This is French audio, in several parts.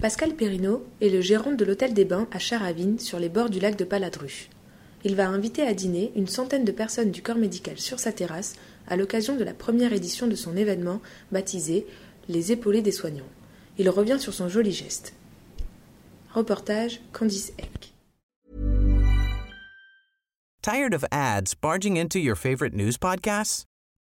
Pascal Perrineau est le gérant de l'hôtel des Bains à Charavine, sur les bords du lac de Paladru. Il va inviter à dîner une centaine de personnes du corps médical sur sa terrasse à l'occasion de la première édition de son événement baptisé Les épaulés des soignants. Il revient sur son joli geste. Reportage Candice Eck. Tired of ads barging into your favorite news podcasts?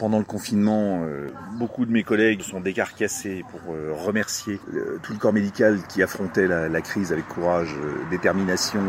Pendant le confinement, euh, beaucoup de mes collègues sont décarcassés pour euh, remercier euh, tout le corps médical qui affrontait la, crise avec courage, détermination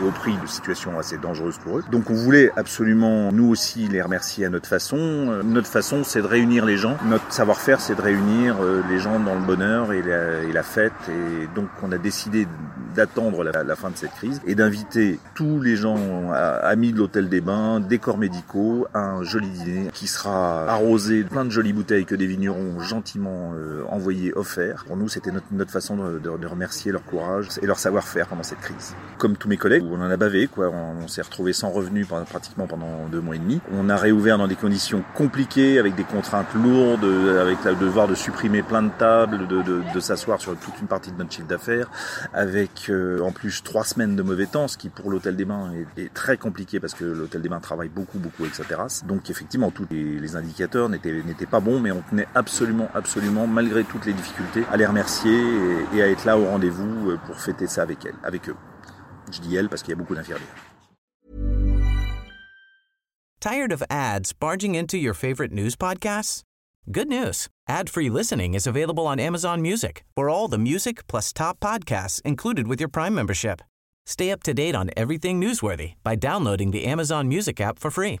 et au prix de situations assez dangereuses pour eux. Donc on voulait absolument nous aussi les remercier à notre façon. Notre façon c'est de réunir les gens. Notre savoir-faire c'est de réunir les gens dans le bonheur et la, et la fête. Et donc on a décidé d'attendre la, la fin de cette crise et d'inviter tous les gens amis de l'hôtel des bains, des corps médicaux, à un joli dîner qui sera arrosé de plein de jolies bouteilles que des vignerons gentiment euh, envoyés offerts. Pour nous, c'était notre, notre façon de, remercier leur courage et leur savoir-faire pendant cette crise. Comme tous mes collègues, on en a bavé, quoi. On, s'est retrouvé sans revenus pratiquement pendant deux mois et demi. On a réouvert dans des conditions compliquées, avec des contraintes lourdes, euh, avec le devoir de supprimer plein de tables, de, de- s'asseoir sur toute une partie de notre chiffre d'affaires, avec euh, en plus trois semaines de mauvais temps, ce qui pour l'hôtel des bains est, très compliqué parce que l'hôtel des bains travaille beaucoup, beaucoup avec sa terrasse. Donc effectivement, tous les, les indicateurs n'étaient pas bons, mais on tenait absolument, absolument, malgré toutes les difficultés, à les remercier et, et à être là au rendez-vous euh, pour fêter ça avec elles, avec eux. Je dis elles parce qu'il y a beaucoup d'infirmières. Tired of ads barging into your favorite news podcasts? Good news. Ad-free listening is available on Amazon Music for all the music plus top podcasts included with your Prime membership. Stay up to date on everything newsworthy by downloading the Amazon Music app for free